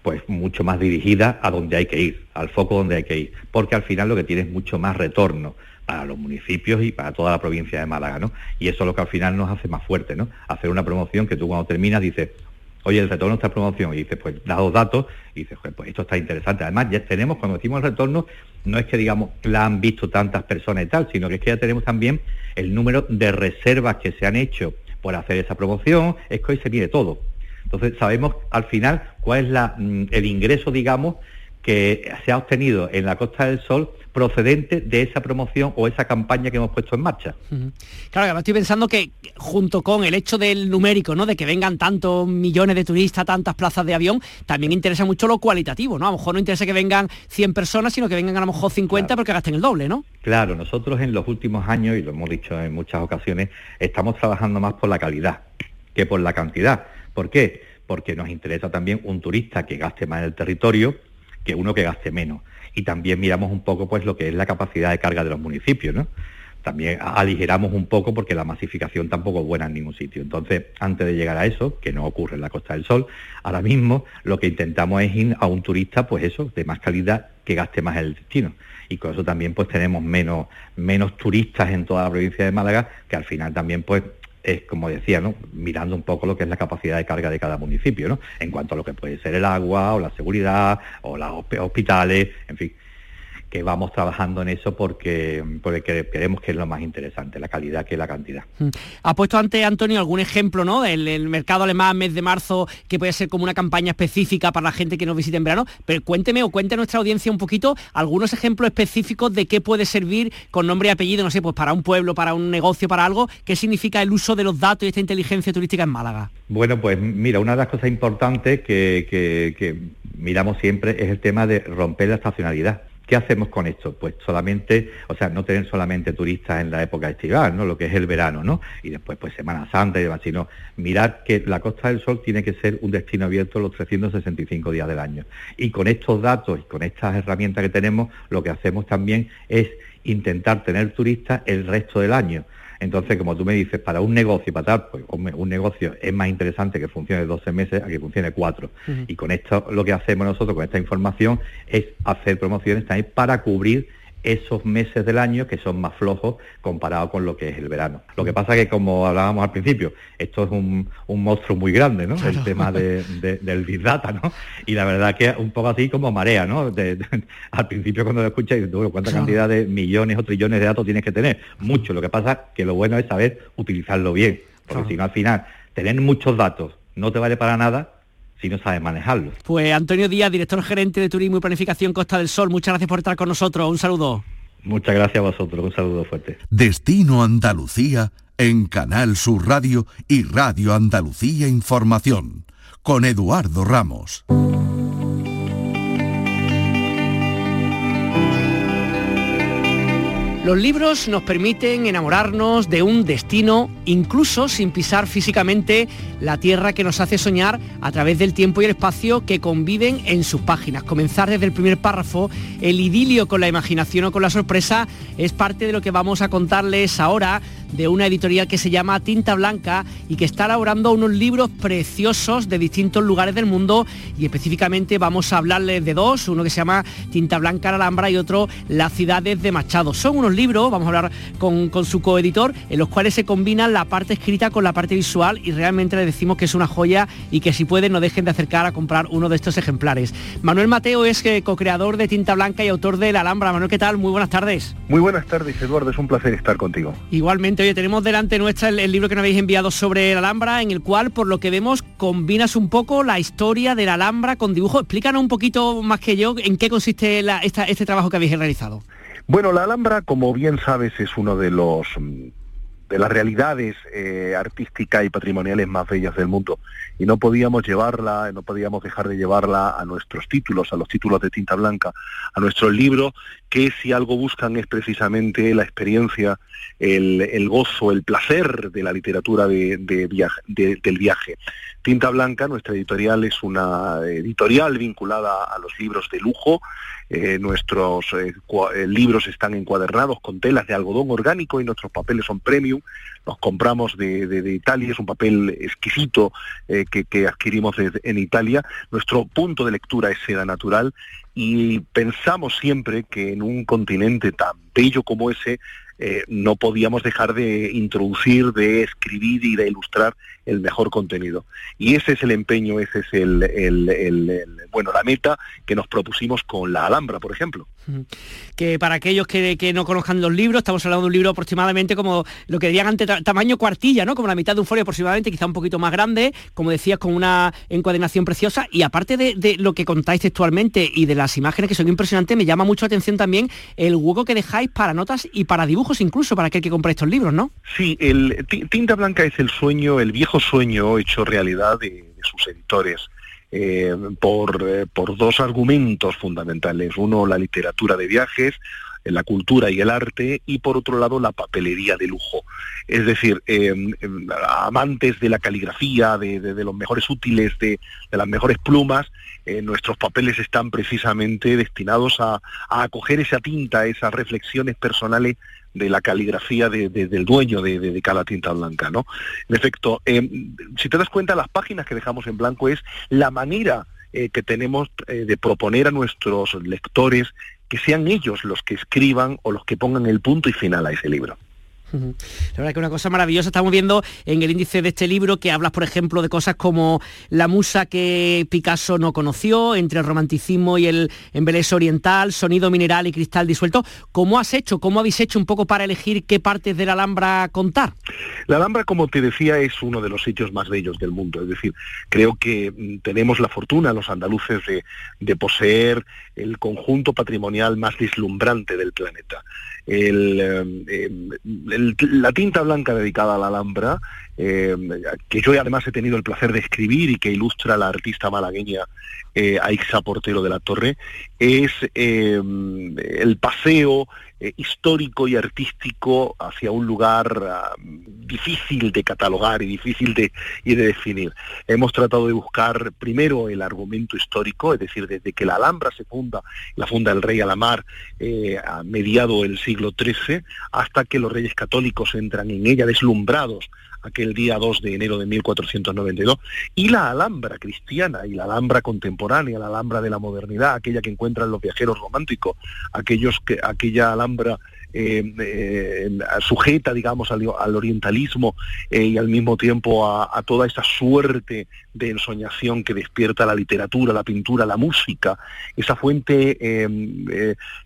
pues mucho más dirigidas a donde hay que ir, al foco donde hay que ir, porque al final lo que tiene es mucho más retorno para los municipios y para toda la provincia de Málaga, ¿no? Y eso es lo que al final nos hace más fuerte, ¿no? Hacer una promoción que tú cuando terminas dices, oye, el retorno está promoción, y dices, pues da dos datos, y dices, pues esto está interesante. Además, ya tenemos, cuando decimos el retorno, no es que digamos la han visto tantas personas y tal, sino que es que ya tenemos también el número de reservas que se han hecho por hacer esa promoción, es que hoy se mide todo. Entonces sabemos al final cuál es la, mm, el ingreso, digamos, que se ha obtenido en la Costa del Sol procedente de esa promoción o esa campaña que hemos puesto en marcha. Claro, estoy pensando que junto con el hecho del numérico, ¿no? De que vengan tantos millones de turistas, tantas plazas de avión, también interesa mucho lo cualitativo, ¿no? A lo mejor no interesa que vengan 100 personas, sino que vengan a lo mejor 50 porque gasten el doble, ¿no? Claro, nosotros en los últimos años, y lo hemos dicho en muchas ocasiones, estamos trabajando más por la calidad que por la cantidad. ¿Por qué? porque nos interesa también un turista que gaste más en el territorio que uno que gaste menos. Y también miramos un poco pues lo que es la capacidad de carga de los municipios, ¿no? También aligeramos un poco porque la masificación tampoco es buena en ningún sitio. Entonces, antes de llegar a eso, que no ocurre en la Costa del Sol, ahora mismo lo que intentamos es ir a un turista, pues eso, de más calidad, que gaste más el destino. Y con eso también pues tenemos menos, menos turistas en toda la provincia de Málaga, que al final también pues es, como decía, ¿no? mirando un poco lo que es la capacidad de carga de cada municipio, ¿no? en cuanto a lo que puede ser el agua o la seguridad o los hospitales, en fin que vamos trabajando en eso porque, porque creemos que es lo más interesante, la calidad que la cantidad. Mm. Ha puesto antes, Antonio, algún ejemplo ¿no? del mercado alemán mes de marzo, que puede ser como una campaña específica para la gente que nos visite en verano, pero cuénteme o cuente a nuestra audiencia un poquito algunos ejemplos específicos de qué puede servir con nombre y apellido, no sé, pues para un pueblo, para un negocio, para algo, qué significa el uso de los datos y esta inteligencia turística en Málaga. Bueno, pues mira, una de las cosas importantes que, que miramos siempre es el tema de romper la estacionalidad ¿Qué hacemos con esto? Pues solamente, o sea, no tener solamente turistas en la época estival, ¿no? Lo que es el verano, ¿no? Y después, pues Semana Santa y demás, sino mirar que la Costa del Sol tiene que ser un destino abierto los 365 días del año. Y con estos datos y con estas herramientas que tenemos, lo que hacemos también es intentar tener turistas el resto del año. Entonces, como tú me dices, para un negocio, para tal, pues un negocio es más interesante que funcione 12 meses a que funcione 4. Y con esto lo que hacemos nosotros, con esta información, es hacer promociones también para cubrir esos meses del año que son más flojos comparado con lo que es el verano. Lo que pasa es que, como hablábamos al principio, esto es un, monstruo muy grande, ¿no? El tema del Big Data, ¿no? Y la verdad que un poco así como marea, ¿no? al principio cuando lo escuchas, ¿cuánta cantidad de millones o trillones de datos tienes que tener? Mucho. Lo que pasa que lo bueno es saber utilizarlo bien, porque si no al final, tener muchos datos no te vale para nada si no sabes manejarlo. Pues Antonio Díaz, director gerente de Turismo y Planificación Costa del Sol, muchas gracias por estar con nosotros. Un saludo. Muchas gracias a vosotros, un saludo fuerte. Destino Andalucía en Canal Sur Radio y Radio Andalucía Información, con Eduardo Ramos. Los libros nos permiten enamorarnos de un destino incluso sin pisar físicamente la tierra que nos hace soñar a través del tiempo y el espacio que conviven en sus páginas. Comenzar desde el primer párrafo, el idilio con la imaginación o con la sorpresa es parte de lo que vamos a contarles ahora de una editorial que se llama Tinta Blanca y que está elaborando unos libros preciosos de distintos lugares del mundo y específicamente vamos a hablarles de dos, uno que se llama Tinta Blanca la Alhambra y otro Las ciudades de Machado. Son unos libros, vamos a hablar con, su coeditor, en los cuales se combinan la parte escrita con la parte visual y realmente les decimos que es una joya y que si pueden no dejen de acercar a comprar uno de estos ejemplares. Manuel Mateo es eh, co-creador de Tinta Blanca y autor de La Alhambra. Manuel, ¿qué tal? Muy buenas tardes. Muy buenas tardes, Eduardo. Es un placer estar contigo. Igualmente Oye, tenemos delante nuestra el, libro que nos habéis enviado sobre la Alhambra, en el cual, por lo que vemos, combinas un poco la historia de la Alhambra con dibujo. Explícanos un poquito más que yo en qué consiste este trabajo que habéis realizado. Bueno, la Alhambra, como bien sabes, es uno de los de las realidades eh, artísticas y patrimoniales más bellas del mundo. Y no podíamos llevarla, no podíamos dejar de llevarla a nuestros títulos, a los títulos de tinta blanca, a nuestros libros, que si algo buscan es precisamente la experiencia, el, gozo, el placer de la literatura de, del viaje. Tinta Blanca, nuestra editorial, es una editorial vinculada a los libros de lujo, eh, nuestros eh, eh, libros están encuadernados con telas de algodón orgánico y nuestros papeles son premium. Los compramos de, Italia, es un papel exquisito que, adquirimos en Italia. Nuestro punto de lectura es seda natural y pensamos siempre que en un continente tan bello como ese no podíamos dejar de introducir, de escribir y de ilustrar el mejor contenido. Y ese es el empeño, ese es el, bueno, la meta que nos propusimos con la Alhambra, por ejemplo. Que para aquellos que, no conozcan los libros, estamos hablando de un libro aproximadamente como lo que dirían antes, tamaño cuartilla, ¿no? Como la mitad de un folio aproximadamente, quizá un poquito más grande, como decías, con una encuadernación preciosa. Y aparte de, lo que contáis textualmente y de las imágenes que son impresionantes, me llama mucho la atención también el hueco que dejáis para notas y para dibujos incluso, para aquel que compra estos libros, ¿no? Sí, el Tinta Blanca es el sueño, el viejo sueño hecho realidad de, sus editores. Eh, por, eh, por dos argumentos fundamentales. Uno, la literatura de viajes, la cultura y el arte, y por otro lado la papelería de lujo. Es decir, amantes de la caligrafía, de, los mejores útiles, de, las mejores plumas, eh, nuestros papeles están precisamente destinados a, acoger esa tinta, esas reflexiones personales de la caligrafía del dueño de, cada tinta blanca, ¿no? En efecto, em, si te das cuenta, las páginas que dejamos en blanco es la manera eh, que tenemos eh, de proponer a nuestros lectores que sean ellos los que escriban o los que pongan el punto y final a ese libro. La verdad que una cosa maravillosa, estamos viendo en el índice de este libro que hablas, por ejemplo, de cosas como la musa que Picasso no conoció, entre el romanticismo y el embeleso oriental, sonido mineral y cristal disuelto. ¿Cómo has hecho, cómo habéis hecho un poco para elegir qué partes de la Alhambra contar? La Alhambra, como te decía, es uno de los sitios más bellos del mundo. Es decir, creo que mm, tenemos la fortuna, los andaluces, de, de poseer el conjunto patrimonial más deslumbrante del planeta. Em, em, la tinta blanca dedicada a la Alhambra, em, que yo además he tenido el placer de escribir y que ilustra la artista malagueña eh, Aixa Portero de la Torre, es el paseo eh, histórico y artístico hacia un lugar ah, difícil de catalogar y difícil de, y de definir. Hemos tratado de buscar primero el argumento histórico, es decir, desde que la Alhambra se funda, la funda el rey Alamar eh, a mediado el siglo XIII, hasta que los reyes católicos entran en ella deslumbrados aquel día 2 de enero de 1492, y la Alhambra cristiana y la Alhambra contemporánea, la Alhambra de la modernidad, aquella que encuentran los viajeros románticos, aquellos que, aquella Alhambra eh, eh, sujeta, digamos, al, orientalismo eh, y al mismo tiempo a, toda esa suerte de ensoñación que despierta la literatura, la pintura, la música, esa fuente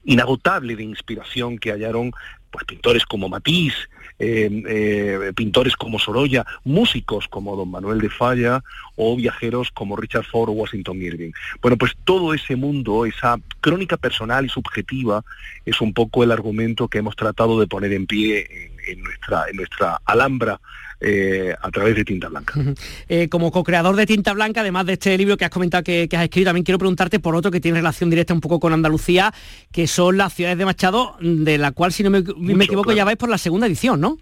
inagotable de inspiración que hallaron pues pintores como Matisse, eh, eh, pintores como Sorolla, músicos como Don Manuel de Falla o viajeros como Richard Ford o Washington Irving. Bueno, pues todo ese mundo, esa crónica personal y subjetiva, es un poco el argumento que hemos tratado de poner en pie en, nuestra, en nuestra Alhambra eh, a través de Tinta Blanca. Eh, como co-creador de Tinta Blanca, además de este libro que has comentado que, has escrito, también quiero preguntarte por otro que tiene relación directa un poco con Andalucía, que son las ciudades de Machado, de la cual, si no me, equivoco, ya vais por la segunda edición, ¿no?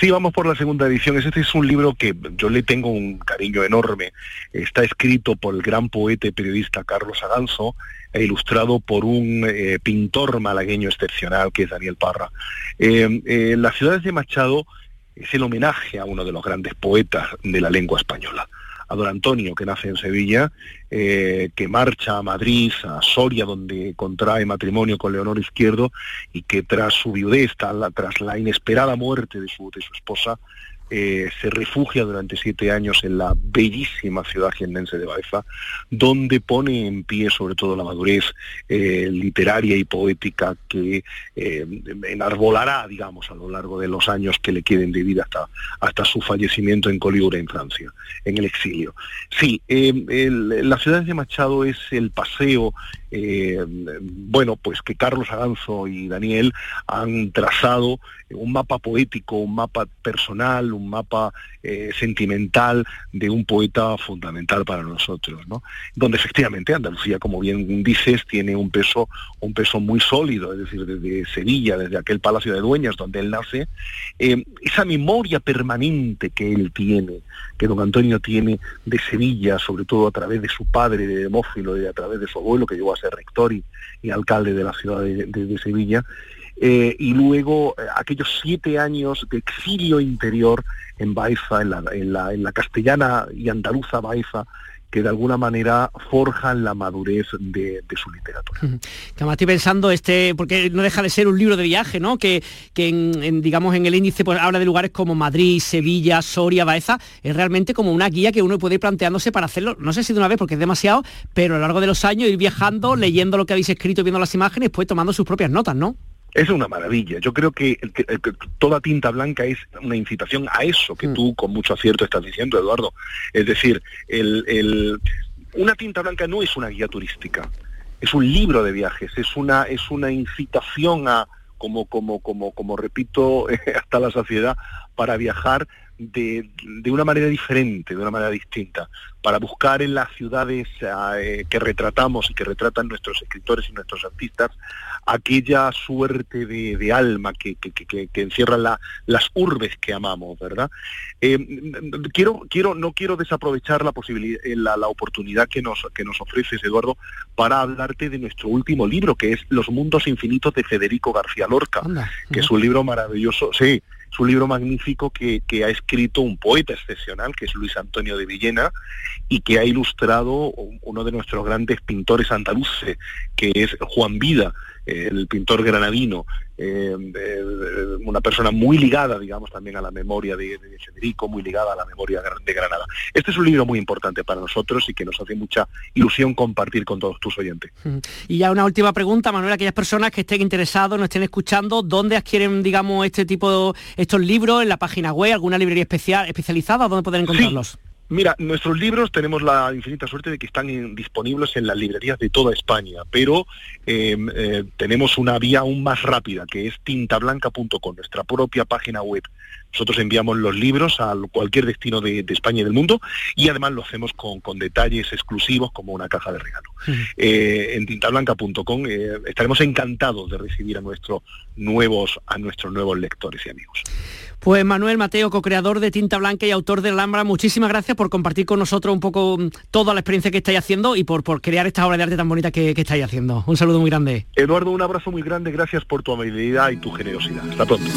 Sí, vamos por la segunda edición. Este es un libro que yo le tengo un cariño enorme. Está escrito por el gran poeta y periodista Carlos Aganzo, e ilustrado por un eh, pintor malagueño excepcional que es Daniel Parra. las ciudades de Machado es el homenaje a uno de los grandes poetas de la lengua española, a don Antonio, que nace en Sevilla, eh, que marcha a Madrid, a Soria, donde contrae matrimonio con Leonor Izquierdo, y que tras su viudez, tras la inesperada muerte de su, de su esposa, eh, se refugia durante siete años en la bellísima ciudad jiennense de Baeza, donde pone en pie sobre todo la madurez eh, literaria y poética que eh, enarbolará, digamos, a lo largo de los años que le queden de vida hasta, hasta su fallecimiento en Colibre, en Francia, en el exilio. Sí, la ciudad de Machado es el paseo bueno, pues que Carlos Aganzo y Daniel han trazado un mapa poético, un mapa personal, un mapa eh, sentimental de un poeta fundamental para nosotros, ¿no? Donde efectivamente Andalucía, como bien dices, tiene un peso, un peso muy sólido, es decir, desde Sevilla, desde aquel Palacio de Dueñas donde él nace, eh, esa memoria permanente que él tiene, que don Antonio tiene de Sevilla, sobre todo a través de su padre, de Demófilo, y a través de su abuelo, que llegó a rector y, alcalde de la ciudad de Sevilla, eh, y luego eh, aquellos siete años de exilio interior en Baeza, en la, en la, en la castellana y andaluza Baeza, que de alguna manera forjan la madurez de, su literatura. Además estoy pensando, este, porque no deja de ser un libro de viaje, ¿no? Que, que en, digamos en el índice pues, habla de lugares como Madrid, Sevilla, Soria, Baeza, es realmente como una guía que uno puede ir planteándose para hacerlo, no sé si de una vez porque es demasiado, pero a lo largo de los años ir viajando, leyendo lo que habéis escrito, viendo las imágenes, pues tomando sus propias notas, ¿no? Es una maravilla. Yo creo que, toda tinta blanca es una incitación a eso que mm. tú con mucho acierto estás diciendo, Eduardo. Es decir, una tinta blanca no es una guía turística, es un libro de viajes, es una, es una incitación a, como, como, como, como repito (laughs) hasta la saciedad, para viajar de, una manera diferente, de una manera distinta, para buscar en las ciudades eh, que retratamos y que retratan nuestros escritores y nuestros artistas aquella suerte de, alma que, que, encierran las urbes que amamos, ¿verdad? Eh, quiero, quiero, no quiero desaprovechar la posibilidad, eh, la, oportunidad que nos, que nos ofreces, Eduardo, para hablarte de nuestro último libro, que es Los Mundos Infinitos de Federico García Lorca, que es un libro maravilloso, sí, es un libro magnífico que, ha escrito un poeta excepcional, que es Luis Antonio de Villena, y que ha ilustrado uno de nuestros grandes pintores andaluces, que es Juan Vida, el pintor granadino, eh, una persona muy ligada, digamos, también a la memoria de, Federico, muy ligada a la memoria de Granada. Este es un libro muy importante para nosotros y que nos hace mucha ilusión compartir con todos tus oyentes. Y ya una última pregunta, Manuel, aquellas personas que estén interesados, nos estén escuchando, ¿dónde adquieren, digamos, este tipo, estos libros? ¿En la página web, alguna librería especial, especializada? ¿Dónde pueden encontrarlos? Mira, nuestros libros tenemos la infinita suerte de que están disponibles en las librerías de toda España, pero em, eh, tenemos una vía aún más rápida, que es tintablanca.com, nuestra propia página web. Nosotros enviamos los libros a cualquier destino de, España y del mundo y además lo hacemos con, detalles exclusivos como una caja de regalo. Eh, en tintablanca.com eh, estaremos encantados de recibir a, nuestros nuevos, a nuestros nuevos lectores y amigos. Pues Manuel Mateo, co-creador de Tinta Blanca y autor de Alhambra, muchísimas gracias por compartir con nosotros un poco mm, toda la experiencia que estáis haciendo y por, por crear esta obra de arte tan bonita que, que estáis haciendo. Un saludo muy grande. Eduardo, un abrazo muy grande, gracias por tu amabilidad y tu generosidad. Hasta pronto.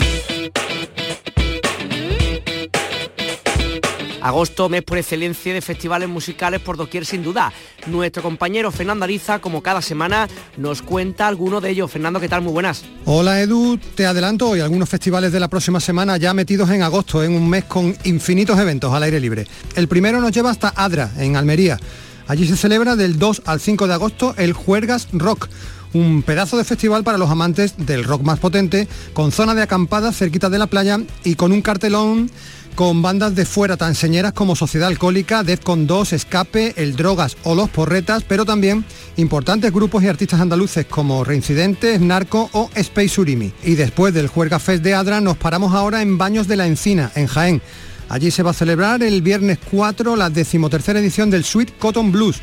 Agosto, mes por excelencia de festivales musicales por doquier sin duda. Nuestro compañero Fernando Ariza, como cada semana, nos cuenta alguno de ellos. Fernando, ¿qué tal? Muy buenas. Hola Edu, te adelanto hoy algunos festivales de la próxima semana ya metidos en agosto, en un mes con infinitos eventos al aire libre. El primero nos lleva hasta Adra, en Almería. Allí se celebra del 2 al 5 de agosto el Juergas Rock un pedazo de festival para los amantes del rock más potente, con zona de acampada cerquita de la playa y con un cartelón con bandas de fuera tan señeras como Sociedad Alcohólica, Defcon 2, Escape, El Drogas o Los Porretas, pero también importantes grupos y artistas andaluces como Reincidentes, Narco o Space Surimi. Y después del Juerga Fest de Adra nos paramos ahora en Baños de la Encina, en Jaén. Allí se va a celebrar el viernes 4 la decimotercera edición del Sweet Cotton Blues,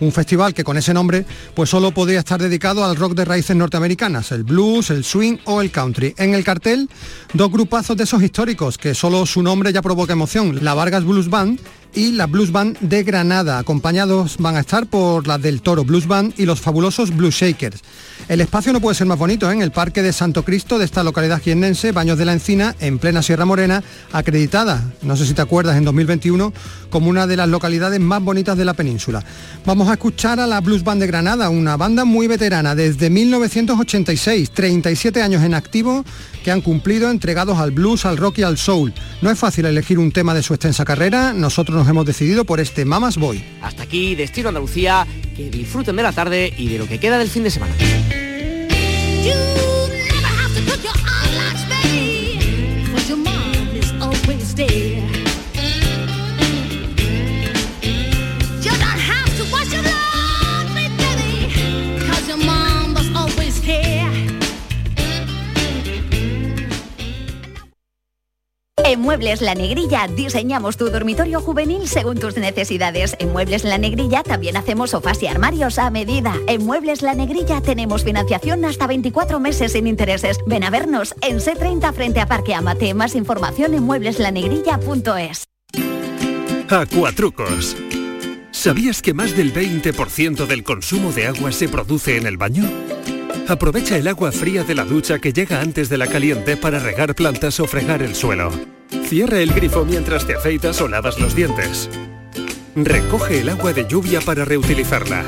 un festival que con ese nombre pues solo podría estar dedicado al rock de raíces norteamericanas, el blues, el swing o el country. En el cartel, dos grupazos de esos históricos que solo su nombre ya provoca emoción, la Vargas Blues Band y la Blues Band de Granada. Acompañados van a estar por la del Toro Blues Band y los fabulosos Blues Shakers. El espacio no puede ser más bonito, ¿eh? en el Parque de Santo Cristo de esta localidad jiennense, Baños de la Encina, en plena Sierra Morena, acreditada, no sé si te acuerdas, en 2021, como una de las localidades más bonitas de la península. Vamos a escuchar a la Blues Band de Granada, una banda muy veterana, desde 1986, 37 años en activo, que han cumplido entregados al blues, al rock y al soul. No es fácil elegir un tema de su extensa carrera, nosotros nos hemos decidido por este Mamas Boy. Hasta aquí, Destino Andalucía, que disfruten de la tarde y de lo que queda del fin de semana. Muebles La Negrilla diseñamos tu dormitorio juvenil según tus necesidades. En Muebles La Negrilla también hacemos sofás y armarios a medida. En Muebles La Negrilla tenemos financiación hasta 24 meses sin intereses. Ven a vernos en C30 frente a Parque Amate. Más información en muebleslanegrilla.es. Acuatrucos. ¿Sabías que más del 20% del consumo de agua se produce en el baño? Aprovecha el agua fría de la ducha que llega antes de la caliente para regar plantas o fregar el suelo. Cierra el grifo mientras te afeitas o lavas los dientes. Recoge el agua de lluvia para reutilizarla.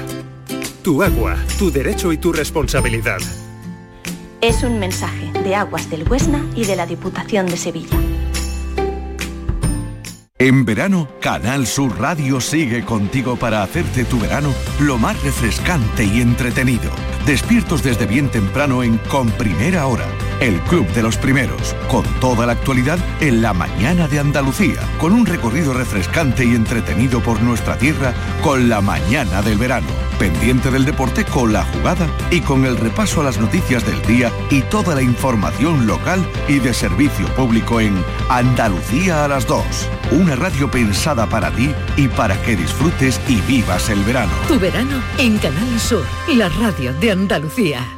Tu agua, tu derecho y tu responsabilidad. Es un mensaje de Aguas del Huesna y de la Diputación de Sevilla. En verano, Canal Sur Radio sigue contigo para hacerte tu verano lo más refrescante y entretenido. Despiertos desde bien temprano en Con Primera Hora el Club de los Primeros, con toda la actualidad en la mañana de Andalucía, con un recorrido refrescante y entretenido por nuestra tierra con la mañana del verano, pendiente del deporte con la jugada y con el repaso a las noticias del día y toda la información local y de servicio público en Andalucía a las 2, una radio pensada para ti y para que disfrutes y vivas el verano. Tu verano en Canal Sur, la radio de Andalucía.